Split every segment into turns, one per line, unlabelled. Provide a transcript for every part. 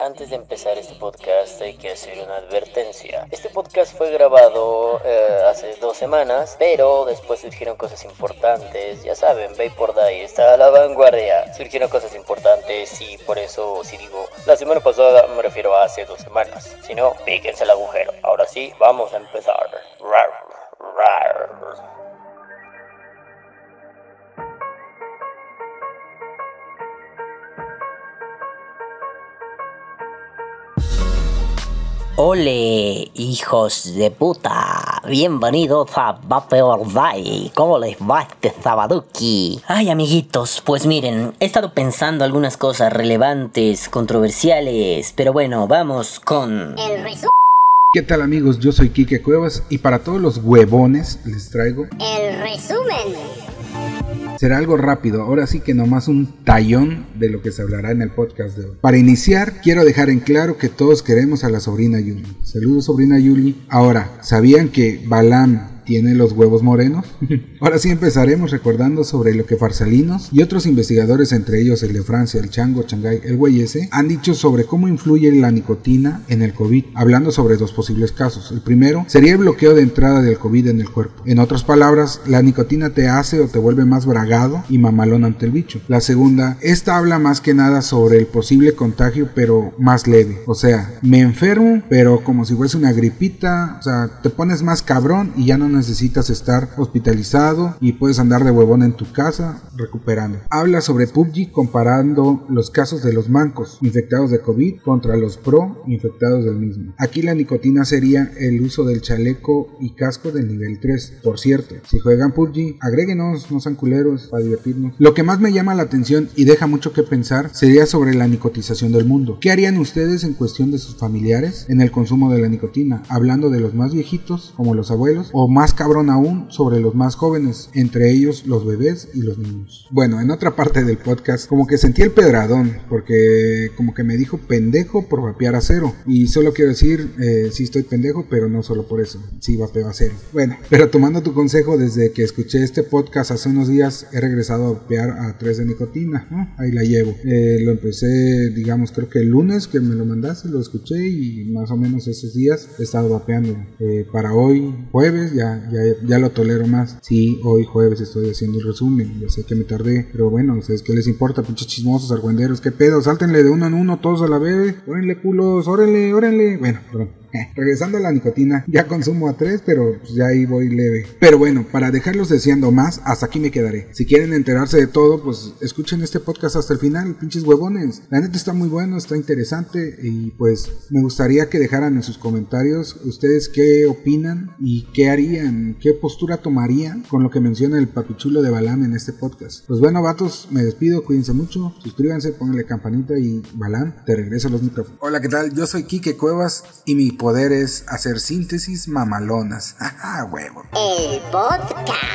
Antes de empezar este podcast hay que hacer una advertencia. Este podcast fue grabado eh, hace dos semanas, pero después surgieron cosas importantes. Ya saben, Bay por Day está a la vanguardia. Surgieron cosas importantes y por eso si digo la semana pasada me refiero a hace dos semanas. Si no, píquense el agujero. Ahora sí, vamos a empezar. Rar, rar.
Ole, hijos de puta, bienvenidos a Vapor Day. ¿Cómo les va este Sabaduki? Ay, amiguitos, pues miren, he estado pensando algunas cosas relevantes, controversiales, pero bueno, vamos con...
El resumen.
¿Qué tal amigos? Yo soy Kike Cuevas y para todos los huevones les traigo...
El resumen.
Será algo rápido, ahora sí que nomás un tallón de lo que se hablará en el podcast de hoy. Para iniciar, quiero dejar en claro que todos queremos a la sobrina Yuli. Saludos sobrina Yuli. Ahora, ¿sabían que Balam tiene los huevos morenos? Ahora sí empezaremos recordando sobre lo que Farsalinos y otros investigadores, entre ellos el de Francia, el Chango, Changay, el güey ese, han dicho sobre cómo influye la nicotina en el COVID, hablando sobre dos posibles casos. El primero sería el bloqueo de entrada del COVID en el cuerpo. En otras palabras, la nicotina te hace o te vuelve más bragado y mamalón ante el bicho. La segunda, esta habla más que nada sobre el posible contagio, pero más leve. O sea, me enfermo, pero como si fuese una gripita, o sea, te pones más cabrón y ya no necesitas estar hospitalizado y puedes andar de huevón en tu casa recuperando. Habla sobre PUBG comparando los casos de los mancos infectados de COVID contra los pro infectados del mismo. Aquí la nicotina sería el uso del chaleco y casco del nivel 3. Por cierto, si juegan PUBG, agréguenos, no sean culeros para divertirnos. Lo que más me llama la atención y deja mucho que pensar sería sobre la nicotización del mundo. ¿Qué harían ustedes en cuestión de sus familiares en el consumo de la nicotina? Hablando de los más viejitos, como los abuelos, o más cabrón aún sobre los más jóvenes, entre ellos los bebés y los niños. Bueno, en otra parte del podcast, como que sentí el pedradón, porque como que me dijo pendejo por vapear a cero. Y solo quiero decir, eh, sí estoy pendejo, pero no solo por eso, sí vapeo a cero. Bueno, pero tomando tu consejo, desde que escuché este podcast hace unos días, he regresado a vapear a 3 de nicotina. ¿no? Ahí la llevo. Eh, lo empecé, digamos, creo que el lunes que me lo mandaste, lo escuché y más o menos esos días he estado vapeando. Eh, para hoy, jueves, ya ya, ya, lo tolero más. Sí, hoy jueves estoy haciendo el resumen, ya sé que me tardé, pero bueno, ¿ustedes qué les importa, pinches chismosos, argüenderos? ¿Qué pedo? Sáltenle de uno en uno, todos a la vez. Órenle culos, órenle, órenle. Bueno, perdón. Regresando a la nicotina, ya consumo a 3, pero pues ya ahí voy leve. Pero bueno, para dejarlos deseando más, hasta aquí me quedaré. Si quieren enterarse de todo, pues escuchen este podcast hasta el final, pinches huevones. La neta está muy bueno, está interesante y pues me gustaría que dejaran en sus comentarios ustedes qué opinan y qué harían, qué postura tomarían con lo que menciona el papichulo de Balam en este podcast. Pues bueno, vatos, me despido, cuídense mucho, suscríbanse, pónganle campanita y Balam, te regreso a los micrófonos. Hola, ¿qué tal? Yo soy Kike Cuevas y mi poder es hacer síntesis mamalonas. ¡Ajá, huevo!
El podcast.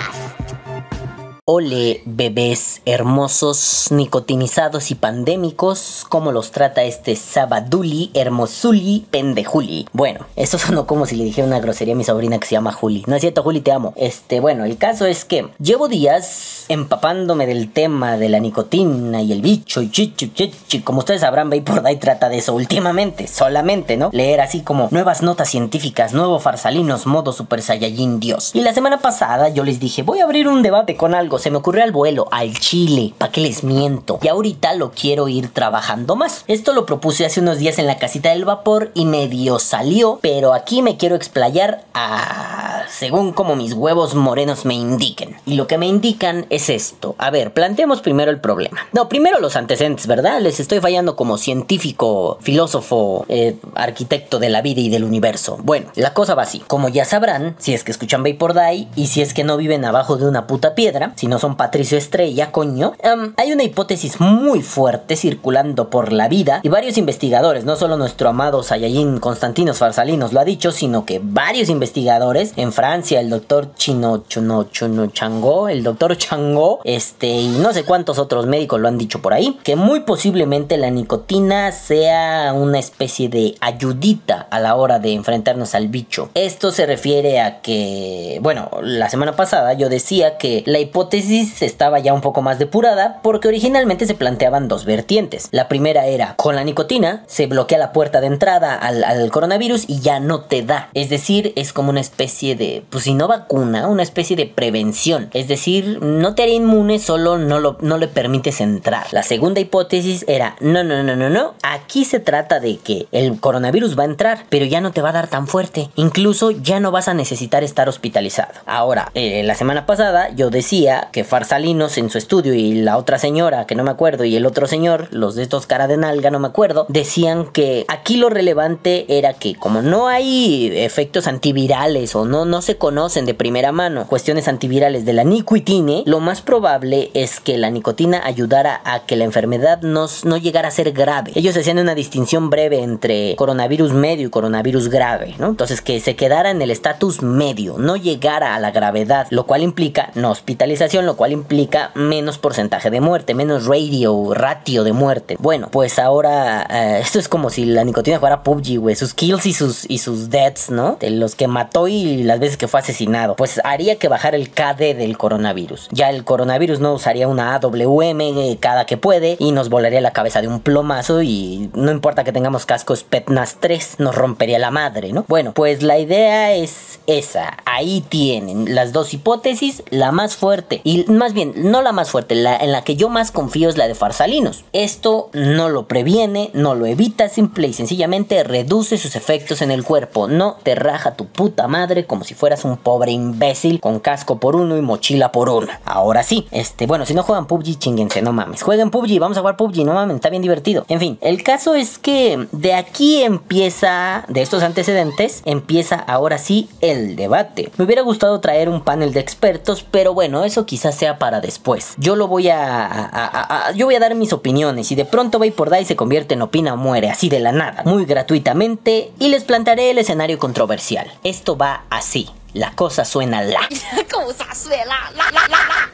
Ole, bebés hermosos, nicotinizados y pandémicos, ¿cómo los trata este Sabaduli, Hermosuli, Pendejuli? Bueno, eso sonó como si le dijera una grosería a mi sobrina que se llama Juli. No es cierto, Juli, te amo. Este, bueno, el caso es que llevo días empapándome del tema de la nicotina y el bicho y chichi, chichi. Como ustedes sabrán, por Day trata de eso últimamente, solamente, ¿no? Leer así como nuevas notas científicas, nuevo farsalinos, modo Super Saiyajin Dios. Y la semana pasada yo les dije, voy a abrir un debate con algo se me ocurrió al vuelo, al chile, ¿para qué les miento? Y ahorita lo quiero ir trabajando más. Esto lo propuse hace unos días en la casita del vapor y medio salió, pero aquí me quiero explayar a según como mis huevos morenos me indiquen. Y lo que me indican es esto. A ver, planteemos primero el problema. No, primero los antecedentes, ¿verdad? Les estoy fallando como científico, filósofo, eh, arquitecto de la vida y del universo. Bueno, la cosa va así. Como ya sabrán, si es que escuchan Vapor Die y si es que no viven abajo de una puta piedra, si no son Patricio Estrella, coño, em, hay una hipótesis muy fuerte circulando por la vida y varios investigadores, no solo nuestro amado Saiyajin Constantinos Farsalinos lo ha dicho, sino que varios investigadores en Francia, el doctor Chino Chuno Chuno Chango, el doctor Chango, este, y no sé cuántos otros médicos lo han dicho por ahí, que muy posiblemente la nicotina sea una especie de ayudita a la hora de enfrentarnos al bicho. Esto se refiere a que, bueno, la semana pasada yo decía que la hipótesis estaba ya un poco más depurada porque originalmente se planteaban dos vertientes. La primera era, con la nicotina se bloquea la puerta de entrada al, al coronavirus y ya no te da. Es decir, es como una especie de, pues si no vacuna, una especie de prevención. Es decir, no te haría inmune, solo no, lo, no le permites entrar. La segunda hipótesis era, no, no, no, no, no. Aquí se trata de que el coronavirus va a entrar, pero ya no te va a dar tan fuerte. Incluso ya no vas a necesitar estar hospitalizado. Ahora, eh, la semana pasada yo decía que Farsalinos en su estudio y la otra señora, que no me acuerdo, y el otro señor, los de estos cara de nalga, no me acuerdo, decían que aquí lo relevante era que como no hay efectos antivirales o no, no se conocen de primera mano cuestiones antivirales de la nicotine, lo más probable es que la nicotina ayudara a que la enfermedad no, no llegara a ser grave. Ellos hacían una distinción breve entre coronavirus medio y coronavirus grave, ¿no? Entonces que se quedara en el estatus medio, no llegara a la gravedad, lo cual implica no hospitalización, lo cual implica menos porcentaje de muerte, menos radio, ratio de muerte. Bueno, pues ahora eh, esto es como si la nicotina fuera PUBG, güey, sus kills y sus, y sus deaths, ¿no? De los que mató y las veces que fue asesinado. Pues haría que bajara el KD del coronavirus. Ya el coronavirus no usaría una AWM eh, cada que puede y nos volaría la cabeza de un plomazo y no importa que tengamos cascos Petnas 3, nos rompería la madre, ¿no? Bueno, pues la idea es esa. Ahí tienen las dos hipótesis, la más fuerte y más bien, no la más fuerte, la en la que yo más confío es la de Farsalinos. Esto no lo previene, no lo evita, simple y sencillamente reduce sus efectos en el cuerpo. No te raja tu puta madre como si fueras un pobre imbécil con casco por uno y mochila por uno. Ahora sí, este, bueno, si no juegan PUBG, chinguense, no mames. Jueguen PUBG, vamos a jugar PUBG, no mames, está bien divertido. En fin, el caso es que de aquí empieza, de estos antecedentes, empieza ahora sí el debate. Me hubiera gustado traer un panel de expertos, pero bueno, eso quizás sea para después. Yo lo voy a, yo voy a dar mis opiniones y de pronto por y se convierte en opina o muere, así de la nada, muy gratuitamente, y les plantearé el escenario controversial. Esto va así. La cosa suena la.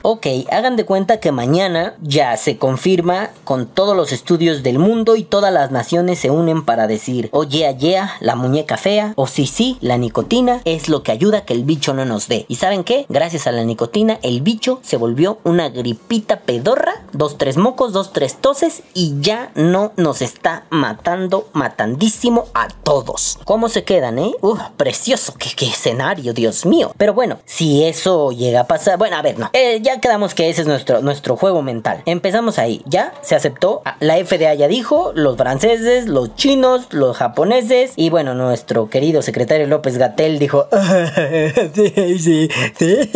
Ok, hagan de cuenta que mañana ya se confirma con todos los estudios del mundo y todas las naciones se unen para decir, oye, yeah, la muñeca fea, o sí, sí, la nicotina es lo que ayuda a que el bicho no nos dé. ¿Y saben qué? Gracias a la nicotina, el bicho se volvió una gripita pedorra, dos, tres mocos, dos, tres toses y ya no nos está matando, matandísimo a todos. ¿Cómo se quedan, eh? Uh, precioso, qué, qué escenario, Dios mío. Pero bueno, si eso llega a pasar, bueno, a ver, no. Eh, ya quedamos que ese es nuestro, nuestro juego mental. Empezamos ahí, ya se aceptó. Ah, La FDA ya dijo, los franceses, los chinos, los japoneses y bueno, nuestro querido secretario López Gatel dijo, sí, sí, sí.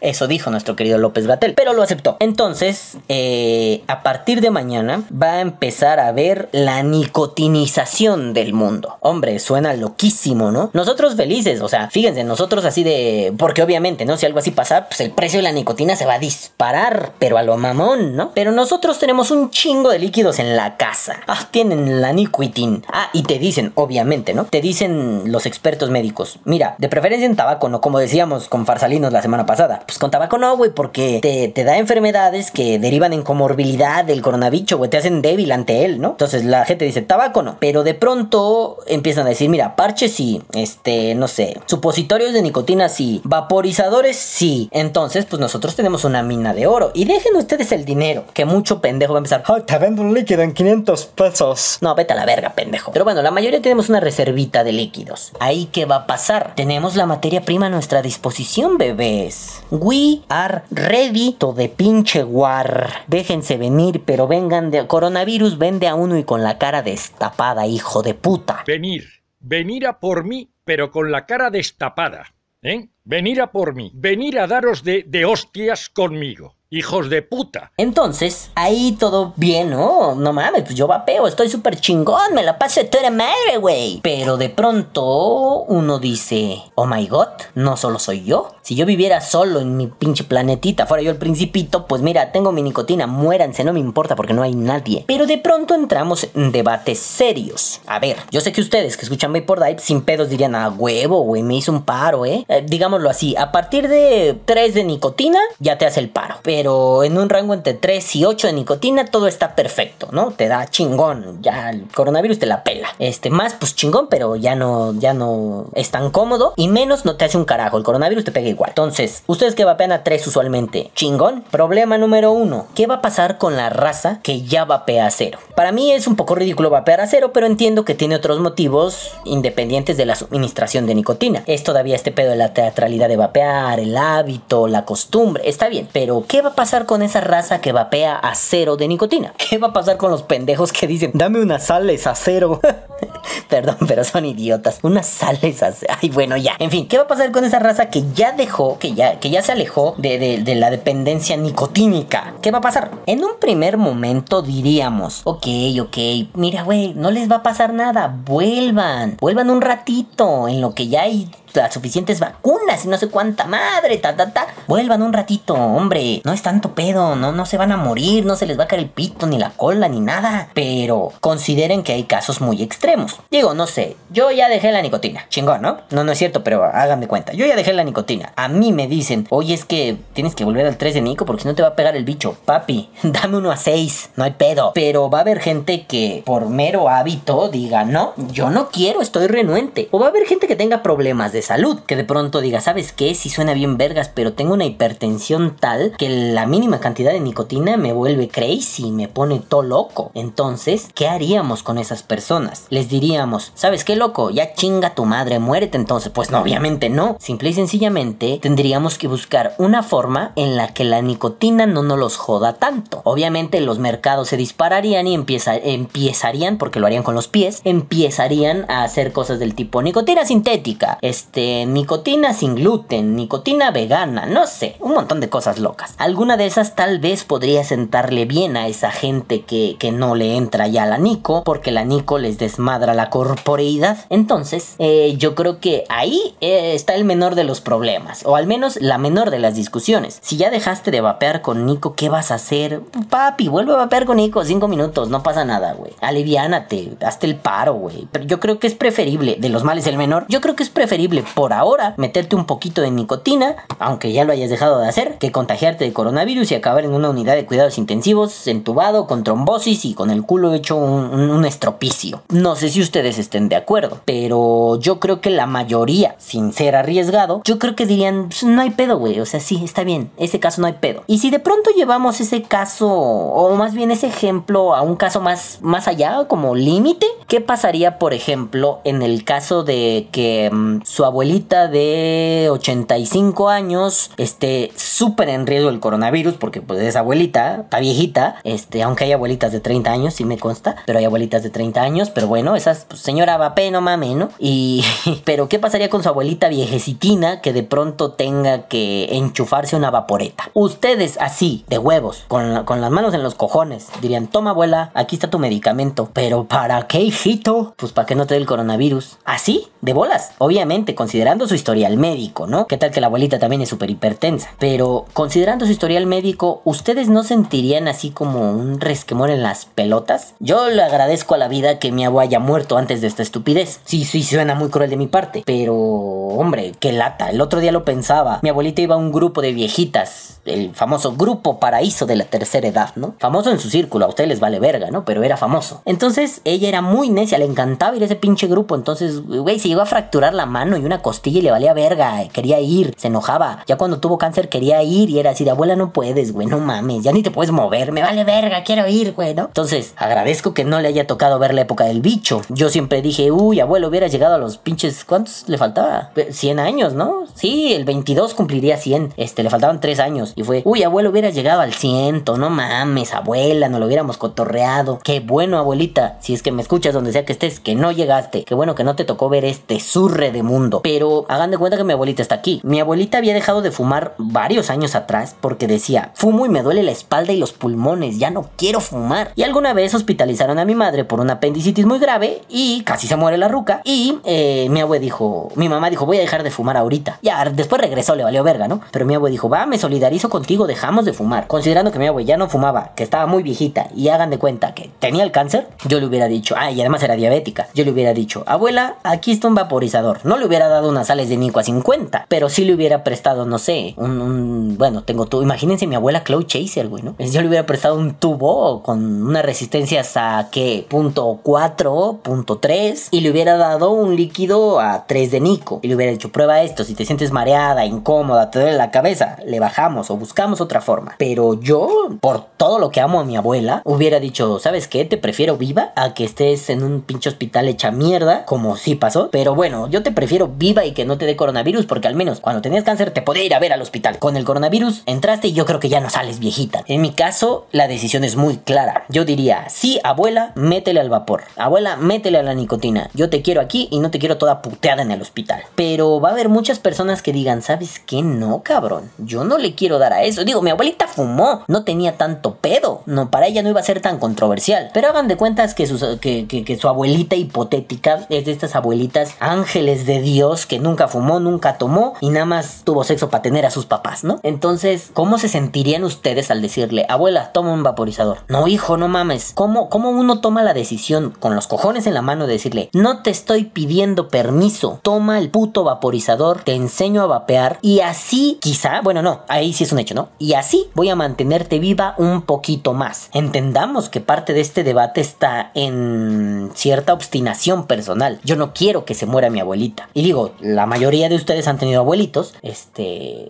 Eso dijo nuestro querido López Gatel, pero lo aceptó. Entonces, eh, a partir de mañana va a empezar a ver la nicotinización del mundo. Hombre, suena loquísimo, ¿no? Nosotros felices, o sea, fíjense, nosotros así de... Porque obviamente, ¿no? Si algo así pasa, pues el precio de la nicotina se va a disparar, pero a lo mamón, ¿no? Pero nosotros tenemos un chingo de líquidos en la casa. Ah, tienen la nicotin. Ah, y te dicen, obviamente, ¿no? Te dicen los expertos médicos, mira, de preferencia en tabaco, ¿no? Como decíamos con Farsalinos la semana pasada. Pues con tabaco no, güey, porque te, te da enfermedades que derivan en comorbilidad del coronavirus, güey, te hacen débil ante él, ¿no? Entonces la gente dice, tabaco no. Pero de pronto empiezan a decir, mira, parches sí, este, no sé, supositorios de nicotina sí, vaporizadores sí. Entonces, pues nosotros tenemos una mina de oro. Y dejen ustedes el dinero, que mucho pendejo va a empezar, "Ay, te vendo un líquido en 500 pesos. No, vete a la verga, pendejo. Pero bueno, la mayoría tenemos una reservita de líquidos. Ahí, ¿qué va a pasar? Tenemos la materia prima a nuestra disposición, bebés. We are ready to the pinche war. Déjense venir, pero vengan de coronavirus, vende a uno y con la cara destapada, hijo de puta.
Venir, venir a por mí, pero con la cara destapada. ¿Eh? Venir a por mí, venir a daros de, de hostias conmigo. Hijos de puta.
Entonces, ahí todo bien, ¿no? No mames, pues yo vapeo, estoy súper chingón, me la paso de toda madre, güey. Pero de pronto uno dice, oh my god, no solo soy yo. Si yo viviera solo en mi pinche planetita, fuera yo el principito, pues mira, tengo mi nicotina, muéranse, no me importa porque no hay nadie. Pero de pronto entramos en debates serios. A ver, yo sé que ustedes que escuchan Vapor Dive sin pedos dirían, a huevo, güey, me hizo un paro, ¿eh? ¿eh? Digámoslo así, a partir de 3 de nicotina ya te hace el paro. Pero en un rango entre 3 y 8 de nicotina todo está perfecto, ¿no? Te da chingón, ya el coronavirus te la pela. Este, más pues chingón, pero ya no, ya no es tan cómodo. Y menos no te hace un carajo, el coronavirus te pega igual. Entonces, ustedes que vapean a 3 usualmente, chingón. Problema número 1, ¿qué va a pasar con la raza que ya vapea a cero? Para mí es un poco ridículo vapear a cero, pero entiendo que tiene otros motivos independientes de la suministración de nicotina. Es todavía este pedo de la teatralidad de vapear, el hábito, la costumbre, está bien, pero ¿qué va a pasar con esa raza que vapea a cero de nicotina? ¿Qué va a pasar con los pendejos que dicen, dame unas sales a cero? Perdón, pero son idiotas. Unas sales a cero. Ay, bueno, ya. En fin, ¿qué va a pasar con esa raza que ya dejó, que ya, que ya se alejó de, de, de la dependencia nicotínica? ¿Qué va a pasar? En un primer momento diríamos, ok, ok, mira, güey, no les va a pasar nada. Vuelvan, vuelvan un ratito en lo que ya hay las suficientes vacunas y no sé cuánta madre, ta, ta, ta. Vuelvan un ratito, hombre. No es tanto pedo, no, no se van a morir, no se les va a caer el pito, ni la cola, ni nada. Pero consideren que hay casos muy extremos. Digo, no sé, yo ya dejé la nicotina. Chingón, ¿no? No, no es cierto, pero hagan de cuenta. Yo ya dejé la nicotina. A mí me dicen, oye, es que tienes que volver al 3 de Nico porque si no te va a pegar el bicho. Papi, dame uno a 6, no hay pedo. Pero va a haber gente que por mero hábito diga, no, yo no quiero, estoy renuente. O va a haber gente que tenga problemas de salud, que de pronto diga, ¿sabes qué? Si suena bien vergas, pero tengo una hipertensión tal que la mínima cantidad de nicotina me vuelve crazy, me pone todo loco. Entonces, ¿qué haríamos con esas personas? Les diríamos, ¿sabes qué loco? Ya chinga tu madre, muérete entonces. Pues no, obviamente no. Simple y sencillamente tendríamos que buscar una forma en la que la nicotina no nos los joda tanto. Obviamente los mercados se dispararían y empieza, empezarían, porque lo harían con los pies, empezarían a hacer cosas del tipo nicotina sintética, este, nicotina sin gluten, nicotina vegana, no sé, un montón de cosas locas. Alguna de esas tal vez podría sentarle bien a esa gente que, que no le entra ya la nico, porque la nico les desmadra la corporeidad. Entonces, eh, yo creo que ahí eh, está el menor de los problemas, o al menos la menor de las discusiones. Si ya dejaste de vapear con Nico, ¿qué vas a hacer? Papi, vuelve a vapear con Nico, cinco minutos, no pasa nada, güey. Aliviánate, hazte el paro, güey. Pero yo creo que es preferible, de los males el menor, yo creo que es preferible por ahora meterte un poquito de nicotina, aunque ya lo hayas dejado de hacer, que contagiarte de coronavirus y acabar en una unidad de cuidados intensivos, entubado, con trombosis y con el culo hecho un, estropicio. No sé si ustedes estén de acuerdo, pero yo creo que la mayoría, sin ser arriesgado, yo creo que dirían, pues, no hay pedo, güey, o sea, sí, está bien, ese caso no hay pedo. Y si de pronto llevamos ese caso, o más bien ese ejemplo, a un caso más, más allá, como límite, ¿qué pasaría, por ejemplo, en el caso de que mmm, su abuelita de 85 años esté súper en riesgo del coronavirus, porque pues es abuelita, está viejita, este, aunque hay abuelitas de 30 años, sí me consta, pero hay abuelitas de 30 años, pero bueno, esas, pues, señora vape, no mames, ¿no? Y, pero ¿qué pasaría con su abuelita viejecitina que de pronto tenga que enchufarse una vaporeta? Ustedes así, de huevos, con, con las manos en los cojones, dirían, toma abuela, aquí está tu medicamento, pero ¿para qué, hijito? Pues para que no te dé el coronavirus. Así, de bolas, obviamente, considerando su historial médico, ¿no? ¿Qué tal que la abuelita también es súper hipertensa? Pero considerando su historial médico, ¿ustedes no sentirían así como un resquemor en las pelotas? Yo le agradezco a la vida que mi abuela haya muerto antes de esta estupidez. Sí, sí, suena muy cruel de mi parte, pero hombre, qué lata. El otro día lo pensaba. Mi abuelita iba a un grupo de viejitas, el famoso grupo paraíso de la tercera edad, ¿no? Famoso en su círculo, a ustedes les vale verga, ¿no? Pero era famoso. Entonces, ella era muy necia, le encantaba ir a ese pinche grupo. Entonces, güey, se llegó a fracturar la mano y una costilla y le valía verga. Quería ir, se enojaba. Ya cuando tuvo cáncer quería ir y era así de abuela, no puedes, güey, no mames, ya ni te puedes mover, me vale verga, quiero ir, güey, ¿no? Entonces, agradezco que no le haya tocado ver la época del bicho. Yo siempre dije, uy, abuelo, hubiera llegado a los pinches, ¿cuántos le faltaba? 100 años, ¿no? Sí, el 22 cumpliría 100. Este, le faltaban 3 años. Y fue, uy, abuelo, hubiera llegado al 100, no mames, abuela, no lo hubiéramos cotorreado. Qué bueno, abuelita, si es que me escuchas donde sea que estés, que no llegaste. Qué bueno que no te tocó ver este surre de mundo. Pero hagan de cuenta que mi abuelita está aquí. Mi abuelita había dejado de fumar varios años atrás porque decía, fumo y me duele la espalda y los pulmones, ya no quiero fumar. Y alguna vez hospitalizaron a mi madre por una apendicitis muy grave y casi se muere la ruca. Y eh, mi abue dijo, mi mamá dijo, voy a dejar de fumar ahorita. Ya, después regresó, le valió verga, ¿no? Pero mi abue dijo, va, me solidarizo contigo, dejamos de fumar. Considerando que mi abue ya no fumaba, que estaba muy viejita y hagan de cuenta que tenía el cáncer, yo le hubiera dicho, ah, y además era diabética, yo le hubiera dicho, abuela, aquí está un vaporizador. No le hubiera dado unas sales de Nico a 50, pero sí le hubiera prestado, no sé, un, bueno, tengo tu, imagínense mi abuela Chloe Chaser, güey, ¿no? Yo le hubiera prestado un tubo con unas resistencias a, ¿qué? Punto 4, punto 3, y le hubiera dado un líquido a 3 de Nico. Y le hubiera dicho, prueba esto, si te sientes mareada, incómoda, te duele la cabeza, le bajamos o buscamos otra forma. Pero yo, por todo lo que amo a mi abuela, hubiera dicho, ¿sabes qué? Te prefiero viva a que estés en un pinche hospital hecha mierda, como sí pasó. Pero bueno, yo te prefiero viva y que no te dé coronavirus, porque al menos cuando tenías cáncer te podía ir a ver al hospital. Con el coronavirus entraste y yo creo que ya no sales viejita. En mi caso, la decisión es muy clara. Yo diría, sí, abuela, métele al vapor. Abuela, métele a la nicotina. Yo te quiero aquí y no te quiero toda puteada en el hospital. Pero va a haber muchas personas que digan, ¿sabes qué? No, cabrón. Yo no le quiero dar a eso. Digo, mi abuelita fumó. No tenía tanto pedo. No, para ella no iba a ser tan controversial. Pero hagan de cuentas que, sus- que, que- que su abuelita hipotética es de estas abuelitas ángeles de Dios que nunca fumó, nunca tomó y nada más tuvo sexo para tener a sus papás, ¿no? Entonces, ¿cómo se sentirían ustedes al decirle, abuela, toma un vaporizador? No, hijo, no mames. ¿Cómo, cómo uno toma la decisión con los cojones en la mano de decirle, no te estoy pidiendo permiso, toma el puto vaporizador, te enseño a vapear y así, quizá, bueno, no, ahí sí es un hecho, ¿no? Y así voy a mantenerte viva un poquito más. Entendamos que parte de este debate está en cierta obstinación personal. Yo no quiero que se muera mi abuelita. Digo, la mayoría de ustedes han tenido abuelitos, este,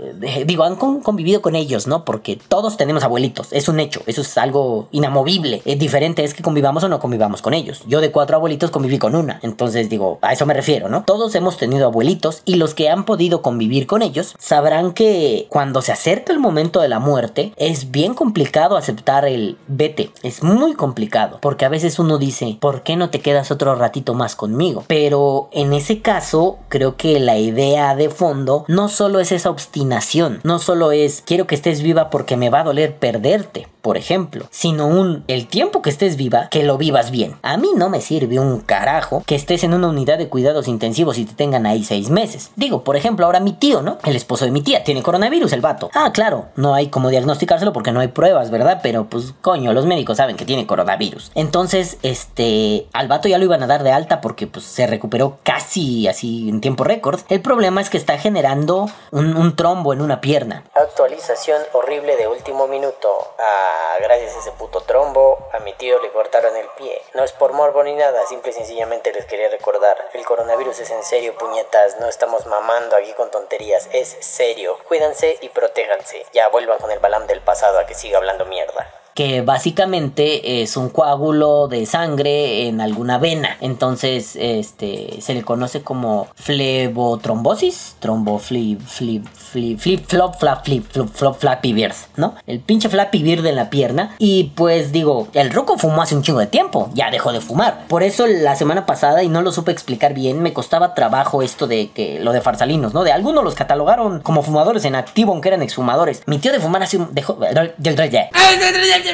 digo, han con- convivido con ellos, ¿no? Porque todos tenemos abuelitos, es un hecho, eso es algo inamovible. Es diferente es que convivamos o no convivamos con ellos. Yo de cuatro abuelitos conviví con una, entonces digo, a eso me refiero, ¿no? Todos hemos tenido abuelitos y los que han podido convivir con ellos sabrán que cuando se acerca el momento de la muerte es bien complicado aceptar el vete, es muy complicado, porque a veces uno dice, ¿por qué no te quedas otro ratito más conmigo? Pero en ese caso, creo que la idea de fondo no solo es esa obstinación, no solo es quiero que estés viva porque me va a doler perderte, por ejemplo, sino un el tiempo que estés viva, que lo vivas bien. A mí no me sirve un carajo que estés en una unidad de cuidados intensivos y te tengan ahí seis meses. Digo, por ejemplo, ahora mi tío, ¿no? El esposo de mi tía tiene coronavirus, el vato. Ah, claro, no hay como diagnosticárselo porque no hay pruebas, ¿verdad? Pero pues coño, los médicos saben que tiene coronavirus. Entonces, este, al vato ya lo iban a dar de alta porque pues se recuperó casi así en tiempo récord. El problema es que está generando un, un trombo en una pierna. Actualización horrible de último minuto. Ah, gracias a ese puto trombo, a mi tío le cortaron el pie. No es por morbo ni nada, simple y sencillamente les quería recordar. El coronavirus es en serio, puñetas. No estamos mamando aquí con tonterías, es serio. Cuídense y protéjanse. Ya vuelvan con el balam del pasado a que siga hablando mierda que básicamente es un coágulo de sangre en alguna vena. Entonces, este se le conoce como flebotrombosis, trombo flip flip flip flip flop flap flip flop flop flappy ¿no? El pinche flappy bird en la pierna y pues digo, el ruco fumó hace un chingo de tiempo, ya dejó de fumar. Por eso la semana pasada y no lo supe explicar bien, me costaba trabajo esto de que lo de farsalinos, ¿no? De algunos los catalogaron como fumadores en activo aunque eran exfumadores. Mi tío de fumar hace un dejó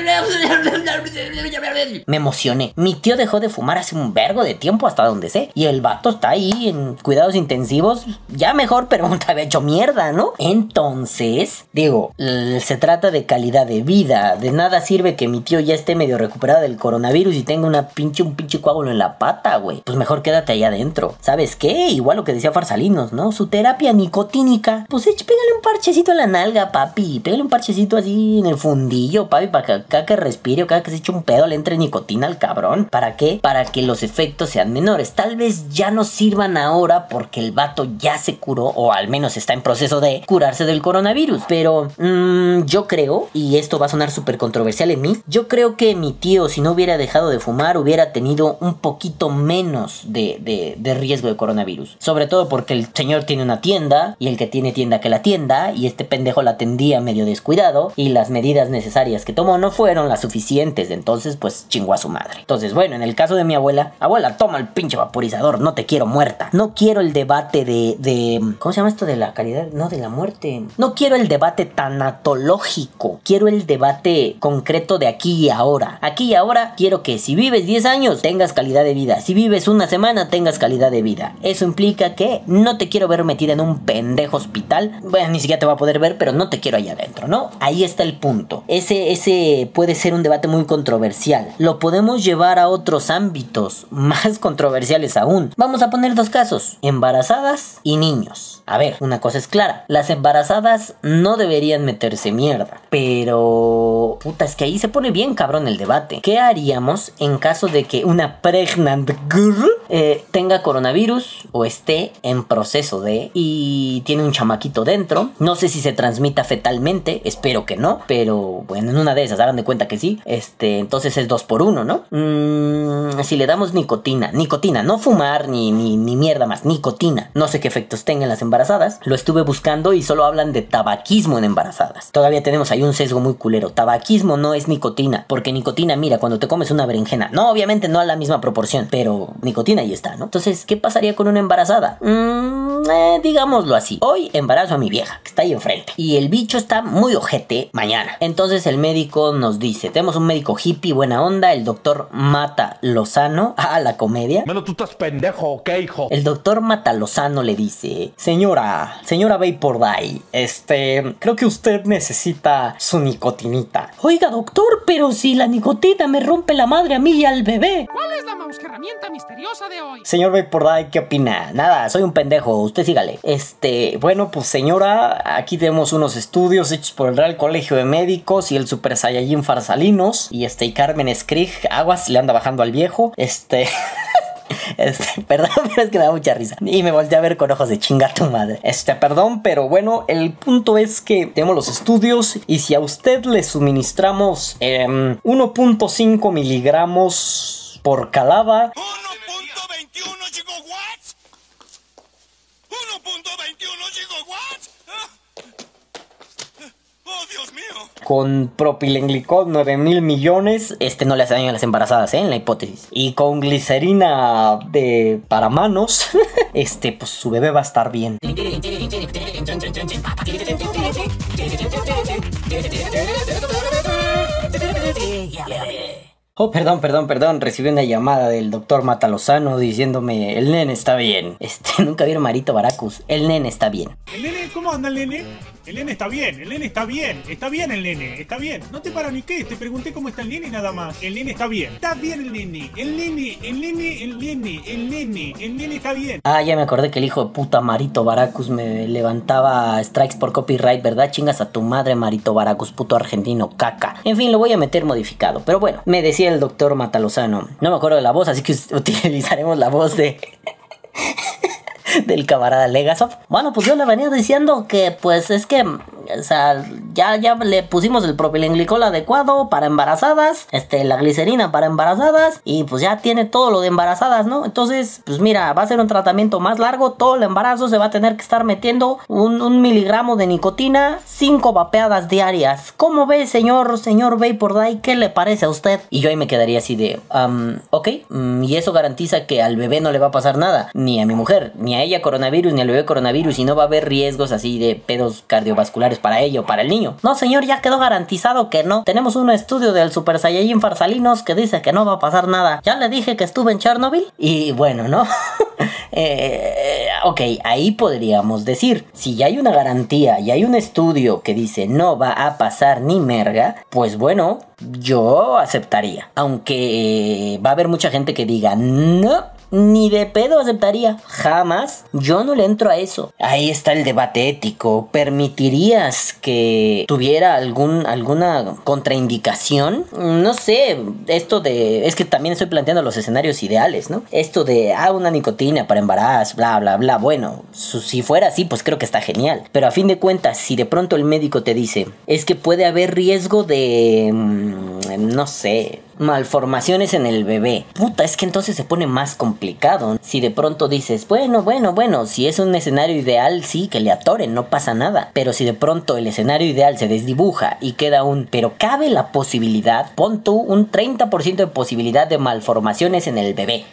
me emocioné. Mi tío dejó de fumar hace un vergo de tiempo hasta donde sé. Y el vato está ahí en cuidados intensivos. Ya mejor, pero te había hecho mierda, ¿no? Entonces, digo, se trata de calidad de vida. De nada sirve que mi tío ya esté medio recuperado del coronavirus y tenga una pinche, un pinche coágulo en la pata, güey. Pues mejor quédate ahí adentro. ¿Sabes qué? Igual lo que decía Farsalinos, ¿no? Su terapia nicotínica. Pues pégale un parchecito en la nalga, papi. Pégale un parchecito así en el fundillo, papi, para que cada que respire o cada que se eche un pedo le entre nicotina al cabrón. ¿Para qué? Para que los efectos sean menores. Tal vez ya no sirvan ahora porque el vato ya se curó o al menos está en proceso de curarse del coronavirus. Pero mm, yo creo, y esto va a sonar súper controversial en mí, yo creo que mi tío si no hubiera dejado de fumar hubiera tenido un poquito menos de, de- de riesgo de coronavirus. Sobre todo porque el señor tiene una tienda y el que tiene tienda que la tienda y este pendejo la atendía medio descuidado y las medidas necesarias que tomó no fueron las suficientes, entonces pues chingó a su madre. Entonces, bueno, en el caso de mi abuela, abuela, toma el pinche vaporizador, no te quiero muerta. No quiero el debate de, de ¿cómo se llama esto de la calidad? No, de la muerte. No quiero el debate tanatológico, quiero el debate concreto de aquí y ahora. Aquí y ahora quiero que si vives 10 años tengas calidad de vida, si vives una semana tengas calidad de vida. Eso implica que no te quiero ver metida en un pendejo hospital. Bueno, ni siquiera te va a poder ver, pero no te quiero allá adentro, ¿no? Ahí está el punto. Ese, ese puede ser un debate muy controversial. Lo podemos llevar a otros ámbitos más controversiales aún. Vamos a poner dos casos, embarazadas y niños. A ver, una cosa es clara, las embarazadas no deberían meterse mierda, pero... Puta, es que ahí se pone bien cabrón el debate. ¿Qué haríamos en caso de que una pregnant girl eh, tenga coronavirus o esté en proceso de y tiene un chamaquito dentro? No sé si se transmita fetalmente, espero que no, pero bueno, en una de esas, hagan de cuenta que sí. Este, entonces es dos por uno, ¿no? Mm, si le damos nicotina, nicotina, no fumar ni, ni, ni mierda más, nicotina. No sé qué efectos tenga en las embarazadas. Lo estuve buscando y solo hablan de tabaquismo en embarazadas. Todavía tenemos ahí un sesgo muy culero. Tabaquismo no es nicotina, porque nicotina, mira, cuando te comes una berenjena, no, obviamente no a la misma proporción, pero nicotina ahí está, ¿no? Entonces, ¿qué pasaría con una embarazada? Mm, eh, digámoslo así. Hoy embarazo a mi vieja, que está ahí enfrente. Y el bicho está muy ojete mañana. Entonces el médico nos dice, tenemos un médico hippie, buena onda, el doctor Mata Lozano, a la comedia.
Menos tú estás pendejo, ¿qué, hijo?
El doctor Mata Lozano le dice, señora, señora Day, este, creo que usted necesita su nicotinita. Oiga, doctor, pero si la nicotina me rompe la madre a mí y al bebé.
¿Cuál es la herramienta misteriosa de hoy?
Señor Day, ¿qué opina? Nada, soy un pendejo, usted sígale. Este, bueno, pues señora, aquí tenemos unos estudios hechos por el Real Colegio de Médicos y el Super Saiyajin Farsalinos. Y este, y Carmen Skrig, aguas, le anda bajando al viejo. Este. Este, perdón, pero es que me da mucha risa. Y me volteé a ver con ojos de chinga tu madre. Este, perdón, pero bueno, el punto es que tenemos los estudios y si a usted le suministramos 1.5 em, miligramos por calada.
1.21 gigawatts. 1.21 gigawatts. ¡Oh, Dios mío!
Con propilenglicol 9 mil millones, este no le hace daño a las embarazadas, ¿eh? En la hipótesis. Y con glicerina de para manos, este, pues su bebé va a estar bien. Oh, perdón, perdón, perdón. Recibí una llamada del doctor Matalozano diciéndome: el nene está bien. Este, nunca vieron Marito Baracus. El nene está bien.
¿El nene? ¿Cómo anda el nene? El nene está bien, el nene está bien, está bien el nene, está bien. No te paro ni qué, te pregunté cómo está el nene nada más. El nene está bien, está bien el nene, el nene, el nene, el nene, el nene, el nene está bien.
Ah, ya me acordé que el hijo de puta Marito Baracus me levantaba strikes por copyright, ¿verdad? Chingas a tu madre Marito Baracus, puto argentino, caca. En fin, lo voy a meter modificado. Pero bueno, me decía el doctor Matalozano. No me acuerdo de la voz, así que utilizaremos la voz de... del camarada Legasov. Bueno, pues yo le venía diciendo que pues es que o sea, ya, ya le pusimos el propilenglicol adecuado para embarazadas, este, la glicerina para embarazadas y pues ya tiene todo lo de embarazadas, ¿no? Entonces, pues mira, va a ser un tratamiento más largo, todo el embarazo se va a tener que estar metiendo un, miligramo de nicotina, cinco vapeadas diarias. ¿Cómo ve, señor, señor Vapor Day? ¿Qué le parece a usted? Y yo ahí me quedaría así de, um, ok, mm, y eso garantiza que al bebé no le va a pasar nada, ni a mi mujer, ni a ella coronavirus, ni al bebé coronavirus, y no va a haber riesgos así de pedos cardiovasculares para ello, para el niño. No, señor, ya quedó garantizado que no. Tenemos un estudio del Super Saiyajin Farsalinos que dice que no va a pasar nada. Ya le dije que estuve en Chernobyl y bueno, ¿no? eh, ok, ahí podríamos decir, si ya hay una garantía y hay un estudio que dice no va a pasar ni merga, pues bueno, yo aceptaría. Aunque va a haber mucha gente que diga no ni de pedo aceptaría. Jamás. Yo no le entro a eso. Ahí está el debate ético. ¿Permitirías que tuviera algún, alguna contraindicación? No sé. Esto de. Es que también estoy planteando los escenarios ideales, ¿no? Esto de, ah, una nicotina para embarazo, bla, bla, bla. Bueno, si fuera así, pues creo que está genial. Pero a fin de cuentas, si de pronto el médico te dice, es que puede haber riesgo de. Mm, no sé malformaciones en el bebé. Puta, es que entonces se pone más complicado. Si de pronto dices, bueno, bueno, bueno, si es un escenario ideal, sí, que le atoren, no pasa nada. Pero si de pronto el escenario ideal se desdibuja y queda un, pero cabe la posibilidad, pon tú un 30% de posibilidad de malformaciones en el bebé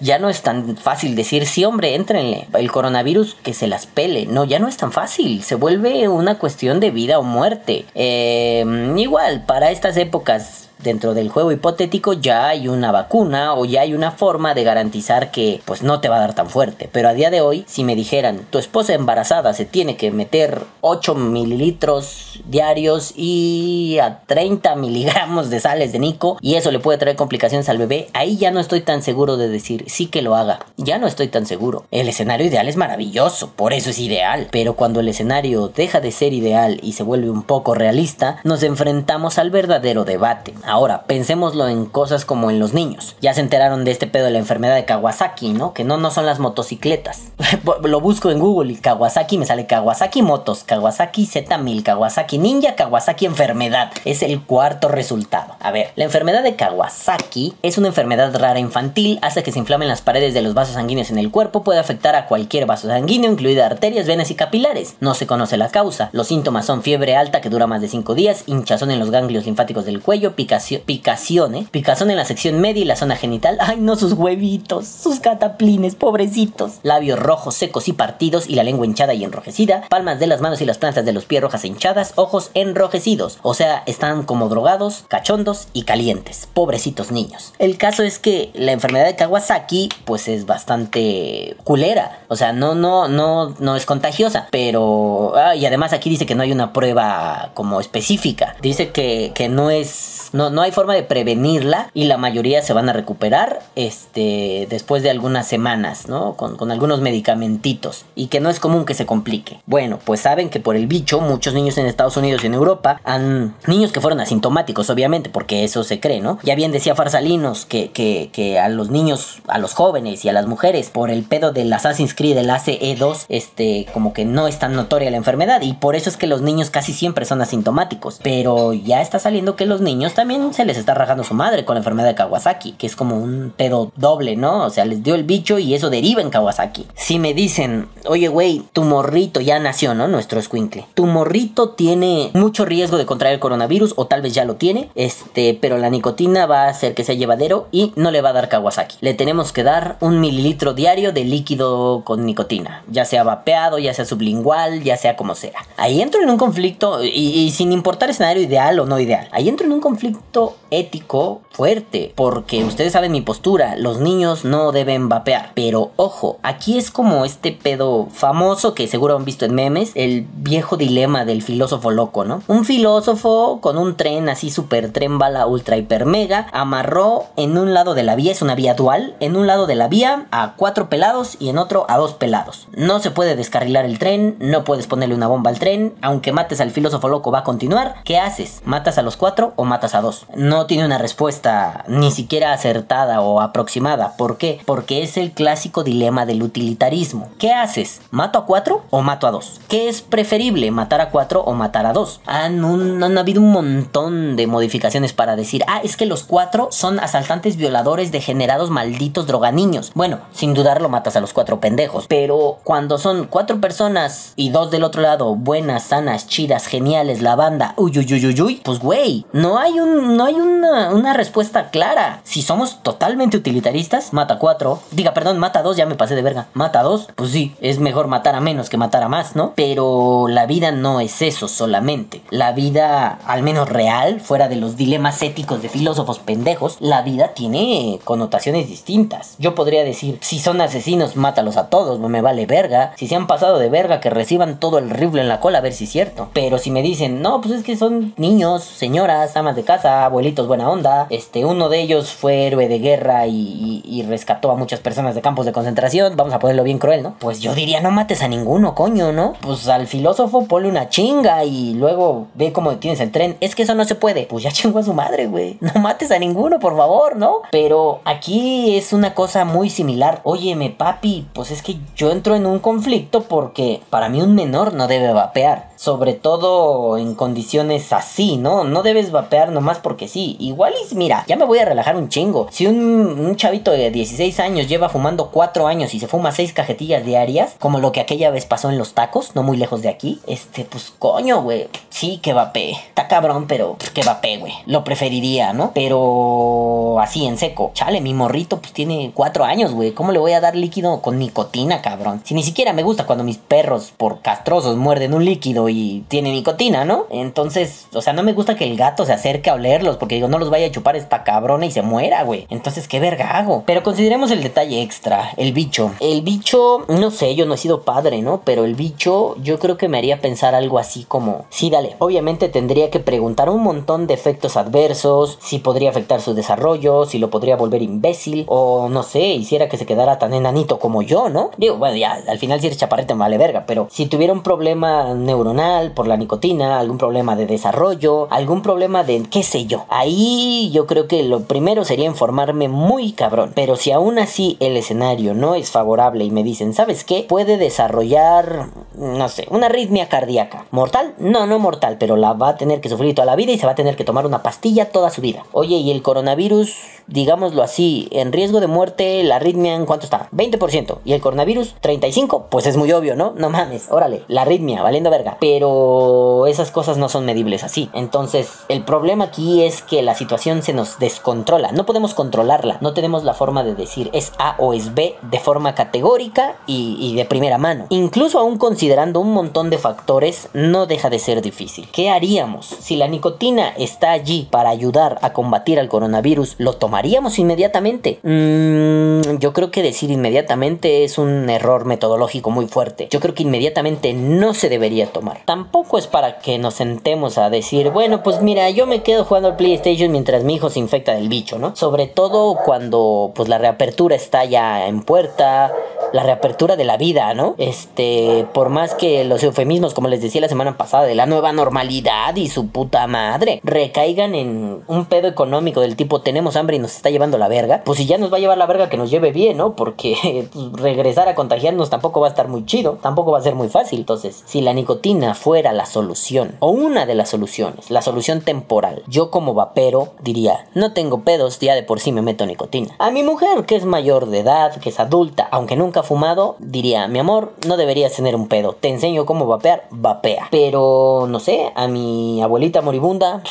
ya no es tan fácil decir, sí, hombre, éntrenle. El coronavirus que se las pele. No, ya no es tan fácil. Se vuelve una cuestión de vida o muerte. Eh, igual, para estas épocas dentro del juego hipotético ya hay una vacuna o ya hay una forma de garantizar que pues no te va a dar tan fuerte. Pero a día de hoy, si me dijeran, tu esposa embarazada se tiene que meter 8 mililitros diarios y a 30 miligramos de sales de Nico y eso le puede traer complicaciones al bebé, ahí ya no estoy tan seguro de decir sí que lo haga. Ya no estoy tan seguro. El escenario ideal es maravilloso, por eso es ideal. Pero cuando el escenario deja de ser ideal y se vuelve un poco realista, nos enfrentamos al verdadero debate. Ahora, pensémoslo en cosas como en los niños. Ya se enteraron de este pedo de la enfermedad de Kawasaki, ¿no? Que no, no son las motocicletas. Lo busco en Google y Kawasaki me sale Kawasaki Motos, Kawasaki Z1000, Kawasaki Ninja, Kawasaki Enfermedad. Es el cuarto resultado. A ver, la enfermedad de Kawasaki es una enfermedad rara infantil, hace que se inflamen las paredes de los vasos sanguíneos en el cuerpo, puede afectar a cualquier vaso sanguíneo, incluida arterias, venas y capilares. No se conoce la causa. Los síntomas son fiebre alta que dura más de 5 días, hinchazón en los ganglios linfáticos del cuello, pica picación, ¿eh? Picazón en la sección media y la zona genital. Ay, no, sus huevitos, sus cataplines, pobrecitos. Labios rojos, secos y partidos y la lengua hinchada y enrojecida. Palmas de las manos y las plantas de los pies rojas e hinchadas. Ojos enrojecidos. O sea, están como drogados, cachondos y calientes. Pobrecitos niños. El caso es que la enfermedad de Kawasaki, pues es bastante culera. O sea, no, no, no, no es contagiosa. Pero. Ah, y además aquí dice que no hay una prueba como específica. Dice que, que no es. No, no hay forma de prevenirla y la mayoría se van a recuperar este, después de algunas semanas, ¿no? Con, con algunos medicamentitos y que no es común que se complique. Bueno, pues saben que por el bicho muchos niños en Estados Unidos y en Europa han... Niños que fueron asintomáticos, obviamente, porque eso se cree, ¿no? Ya bien decía Farsalinos que, que, que a los niños, a los jóvenes y a las mujeres, por el pedo del Assassin's Creed, del ACE2, este, como que no es tan notoria la enfermedad y por eso es que los niños casi siempre son asintomáticos. Pero ya está saliendo que los niños también se les está rajando su madre con la enfermedad de Kawasaki, que es como un pedo doble, ¿no? O sea, les dio el bicho y eso deriva en Kawasaki. Si me dicen, oye, güey, tu morrito ya nació, ¿no? Nuestro escuincle. Tu morrito tiene mucho riesgo de contraer el coronavirus, o tal vez ya lo tiene, este, pero la nicotina va a hacer que sea llevadero y no le va a dar Kawasaki. Le tenemos que dar un mililitro diario de líquido con nicotina, ya sea vapeado, ya sea sublingual, ya sea como sea. Ahí entro en un conflicto, y, y sin importar escenario ideal o no ideal, ahí entro en un conflicto ético fuerte, porque ustedes saben mi postura, los niños no deben vapear, pero ojo, aquí es como este pedo famoso que seguro han visto en memes, el viejo dilema del filósofo loco, ¿no? Un filósofo con un tren así super tren bala ultra hiper mega, amarró en un lado de la vía, es una vía dual, en un lado de la vía a cuatro pelados y en otro a dos pelados. No se puede descarrilar el tren, no puedes ponerle una bomba al tren, aunque mates al filósofo loco va a continuar, ¿qué haces? ¿Matas a los cuatro o matas a dos? No tiene una respuesta ni siquiera acertada o aproximada. ¿Por qué? Porque es el clásico dilema del utilitarismo. ¿Qué haces? ¿Mato a cuatro o mato a dos? ¿Qué es preferible, matar a cuatro o matar a dos? Han, habido un montón de modificaciones para decir, ah, es que los cuatro son asaltantes violadores degenerados malditos droganiños. Bueno, sin dudarlo matas a los cuatro pendejos, pero cuando son cuatro personas y dos del otro lado, buenas, sanas, chidas, geniales, la banda, uy, uy, uy, uy, uy, pues güey, no hay un, no hay una, respuesta clara. Si somos totalmente utilitaristas, mata cuatro. Diga, perdón, mata dos, ya me pasé de verga. Mata dos, pues sí, es mejor matar a menos que matar a más, ¿no? Pero la vida no es eso solamente. La vida, al menos real, fuera de los dilemas éticos de filósofos pendejos, la vida tiene connotaciones distintas. Yo podría decir, si son asesinos, mátalos a todos, no me vale verga. Si se han pasado de verga, que reciban todo el rifle en la cola, a ver si es cierto. Pero si me dicen, no, pues es que son niños, señoras, amas de casa, abuelitos buena onda. Este, uno de ellos fue héroe de guerra y, rescató a muchas personas de campos de concentración. Vamos a ponerlo bien cruel, ¿no? Pues yo diría, no mates a ninguno, coño, ¿no? Pues al filósofo ponle una chinga y luego ve cómo tienes el tren. Es que eso no se puede. Pues ya chingó a su madre, güey. No mates a ninguno, por favor, ¿no? Pero aquí es una cosa muy similar. Óyeme, papi, pues es que yo entro en un conflicto porque para mí un menor no debe vapear. sobre todo en condiciones así, ¿no? No debes vapear nomás porque sí. Igual y mira, ya me voy a relajar un chingo. Si un, chavito de 16 años lleva fumando 4 años y se fuma 6 cajetillas diarias, como lo que aquella vez pasó en los tacos, no muy lejos de aquí, este, pues coño, güey. Sí, que vapee. Está cabrón, pero que vapee, güey. Lo preferiría, ¿no? Pero así en seco. Chale, mi morrito pues tiene 4 años, güey. ¿Cómo le voy a dar líquido con nicotina, cabrón? Si ni siquiera me gusta cuando mis perros por castrosos muerden un líquido y tiene nicotina, ¿no? Entonces, o sea, no me gusta que el gato se acerque a porque digo, no los vaya a chupar esta cabrona y se muera, güey. Entonces, ¿qué verga hago? Pero consideremos el detalle extra, el bicho. El bicho, no sé, yo no he sido padre, ¿no? Pero el bicho yo creo que me haría pensar algo así como, sí, dale, obviamente tendría que preguntar un montón de efectos adversos, si podría afectar su desarrollo, si lo podría volver imbécil, o no sé, hiciera que se quedara tan enanito como yo, ¿no? Digo, bueno, ya, al final si eres chaparrete me vale verga, pero si tuviera un problema neuronal por la nicotina, algún problema de desarrollo, algún problema de qué sé yo, ahí yo creo que lo primero sería informarme muy cabrón. Pero si aún así el escenario no es favorable y me dicen, ¿sabes qué? Puede desarrollar, no sé, una arritmia cardíaca. ¿Mortal? No, no mortal, pero la va a tener que sufrir toda la vida y se va a tener que tomar una pastilla toda su vida. Oye, ¿y el coronavirus, digámoslo así, en riesgo de muerte, la arritmia en cuánto está? 20%. ¿Y el coronavirus? 35%. Pues es muy obvio, ¿no? No mames, órale, la arritmia, valiendo verga. Pero esas cosas no son medibles así. Entonces, el problema aquí es que la situación se nos descontrola. No podemos controlarla. No tenemos la forma de decir es A o es B de forma categórica y, de primera mano. Incluso aún considerando un montón de factores, no deja de ser difícil. ¿Qué haríamos? Si la nicotina está allí para ayudar a combatir al coronavirus, ¿lo tomaríamos inmediatamente? Mm, yo creo que decir inmediatamente es un error metodológico muy fuerte. Yo creo que inmediatamente no se debería tomar. Tampoco es para que nos sentemos a decir, bueno, pues mira, yo me quedo jugando al PlayStation mientras mi hijo se infecta del bicho, ¿no? Sobre todo cuando pues la reapertura está ya en puerta, la reapertura de la vida, ¿no? Este, por más que los eufemismos, como les decía la semana pasada, de la nueva normalidad y su puta madre, recaigan en un pedo económico del tipo tenemos hambre y nos está llevando la verga, pues si ya nos va a llevar la verga que nos lleve bien, ¿no? Porque pues, regresar a contagiarnos tampoco va a estar muy chido, tampoco va a ser muy fácil. Entonces, si la nicotina fuera la solución, o una de las soluciones, la solución temporal, yo como vapero diría, no tengo pedos, ya de por sí me meto nicotina. A mi mujer, que es mayor de edad, que es adulta, aunque nunca ha fumado, diría, mi amor, no deberías tener un pedo. Te enseño cómo vapear, vapea. Pero, no sé, a mi abuelita moribunda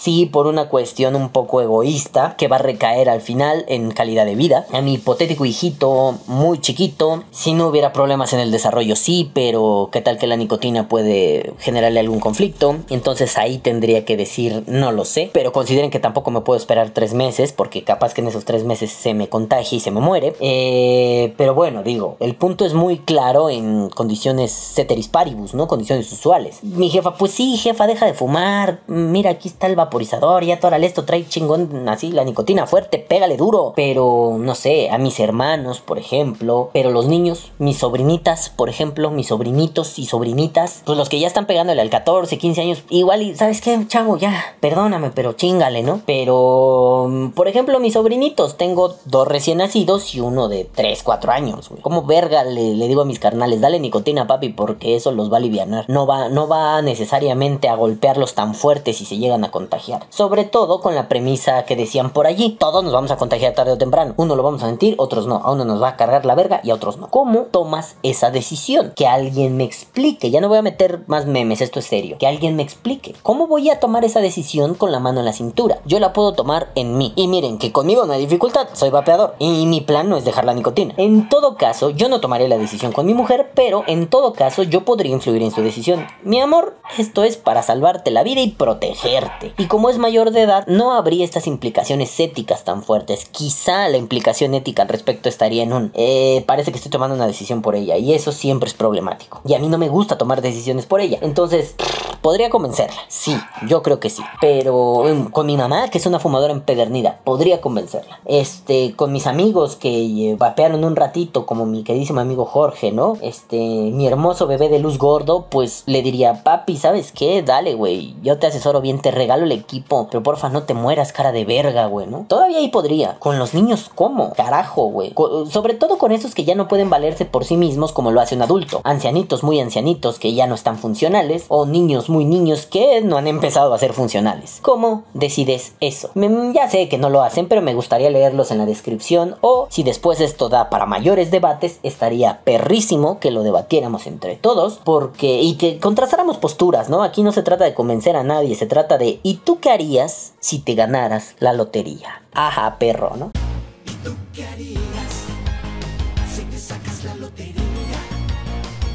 sí por una cuestión un poco egoísta que va a recaer al final en calidad de vida. A mi hipotético hijito muy chiquito, si no hubiera problemas en el desarrollo sí, pero qué tal que la nicotina puede generarle algún conflicto. Entonces ahí tendría que decir no lo sé, pero consideren que tampoco me puedo esperar tres meses porque capaz que en esos tres meses se me contagie y se me muere. Eh, pero bueno, digo, el punto es muy claro en condiciones ceteris paribus, ¿no? Condiciones usuales. Mi jefa, pues sí, jefa, deja de fumar. Mira, aquí está el vapor vaporizador, ya todo esto trae chingón así, la nicotina fuerte, pégale duro. Pero no sé, a mis hermanos, por ejemplo, pero los niños, mis sobrinitas, por ejemplo, mis sobrinitos y sobrinitas, pues los que ya están pegándole al 14, 15 años, igual, y ¿sabes qué, chavo? Ya, perdóname, pero chingale, ¿no? Pero, por ejemplo, mis sobrinitos, tengo dos recién nacidos y uno de 3, 4 años, güey. ¿Cómo verga le, le, digo a mis carnales, dale nicotina, papi, porque eso los va a aliviar. No va, no va necesariamente a golpearlos tan fuerte si se llegan a contagiar sobre todo con la premisa que decían por allí. Todos nos vamos a contagiar tarde o temprano. Uno lo vamos a sentir, otros no. A uno nos va a cargar la verga y a otros no. ¿Cómo tomas esa decisión? Que alguien me explique. Ya no voy a meter más memes, esto es serio. Que alguien me explique. ¿Cómo voy a tomar esa decisión con la mano en la cintura? Yo la puedo tomar en mí. Y miren que conmigo no hay dificultad. Soy vapeador. Y mi plan no es dejar la nicotina. En todo caso, yo no tomaré la decisión con mi mujer, pero en todo caso yo podría influir en su decisión. Mi amor, esto es para salvarte la vida y protegerte. Como es mayor de edad, no habría estas implicaciones éticas tan fuertes. Quizá la implicación ética al respecto estaría en un, eh, parece que estoy tomando una decisión por ella y eso siempre es problemático. Y a mí no me gusta tomar decisiones por ella. Entonces, podría convencerla. Sí, yo creo que sí. Pero em, con mi mamá, que es una fumadora empedernida, podría convencerla. Este, con mis amigos que eh, vapearon un ratito, como mi queridísimo amigo Jorge, ¿no? Este, mi hermoso bebé de luz gordo, pues le diría, papi, ¿sabes qué? Dale, güey. Yo te asesoro bien, te regalo el equipo. Pero porfa, no te mueras, cara de verga, güey, ¿no? Todavía ahí podría. Con los niños, ¿cómo? Carajo, güey. Sobre todo con esos que ya no pueden valerse por sí mismos como lo hace un adulto. Ancianitos muy ancianitos que ya no están funcionales. O niños muy niños que no han empezado a ser funcionales. ¿Cómo decides eso? Ya sé que no lo hacen, pero me gustaría leerlos en la descripción. O si después esto da para mayores debates, estaría perrísimo que lo debatiéramos entre todos. Porque. Y que contrastáramos posturas, ¿no? Aquí no se trata de convencer a nadie. Se trata de. ¿Y qué harías si te ganaras la lotería? Ajá, perro, ¿no?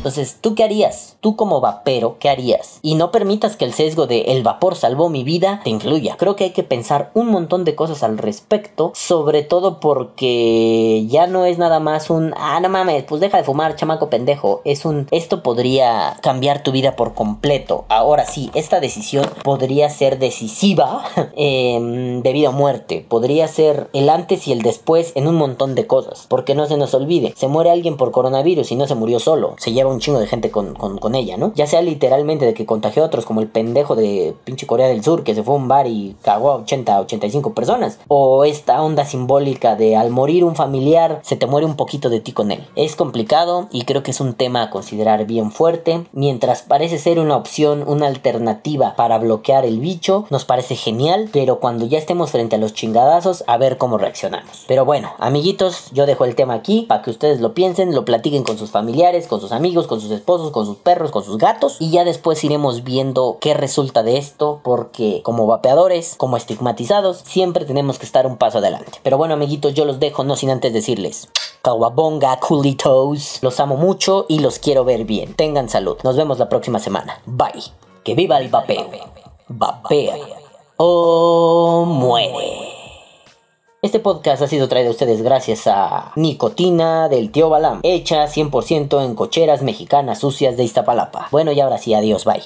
Entonces, ¿tú qué harías? Tú como vapero, ¿qué harías? Y no permitas que el sesgo de el vapor salvó mi vida te influya. Creo que hay que pensar un montón de cosas al respecto, sobre todo porque ya no es nada más un, ah, no mames, pues deja de fumar, chamaco pendejo. Es un, esto podría cambiar tu vida por completo. Ahora sí, esta decisión podría ser decisiva em, de vida o muerte. Podría ser el antes y el después en un montón de cosas. Porque no se nos olvide, se muere alguien por coronavirus y no se murió solo. Se lleva un chingo de gente con, con, con ella, ¿no? Ya sea literalmente de que contagió a otros, como el pendejo de pinche Corea del Sur que se fue a un bar y cagó a 80, 85 personas. O esta onda simbólica de al morir un familiar, se te muere un poquito de ti con él. Es complicado y creo que es un tema a considerar bien fuerte. Mientras parece ser una opción, una alternativa para bloquear el bicho, nos parece genial, pero cuando ya estemos frente a los chingadazos, a ver cómo reaccionamos. Pero bueno, amiguitos, yo dejo el tema aquí para que ustedes lo piensen, lo platiquen con sus familiares, con sus amigos, con sus esposos, con sus perros, con sus gatos y ya después iremos viendo qué resulta de esto porque como vapeadores, como estigmatizados, siempre tenemos que estar un paso adelante. Pero bueno, amiguitos, yo los dejo no sin antes decirles Kawabonga, coolitos, los amo mucho y los quiero ver bien. Tengan salud. Nos vemos la próxima semana. Bye. Que viva el vapeo. Vapea o muere. Este podcast ha sido traído a ustedes gracias a Nicotina del tío Balam, hecha 100% en cocheras mexicanas sucias de Iztapalapa. Bueno, y ahora sí, adiós, bye.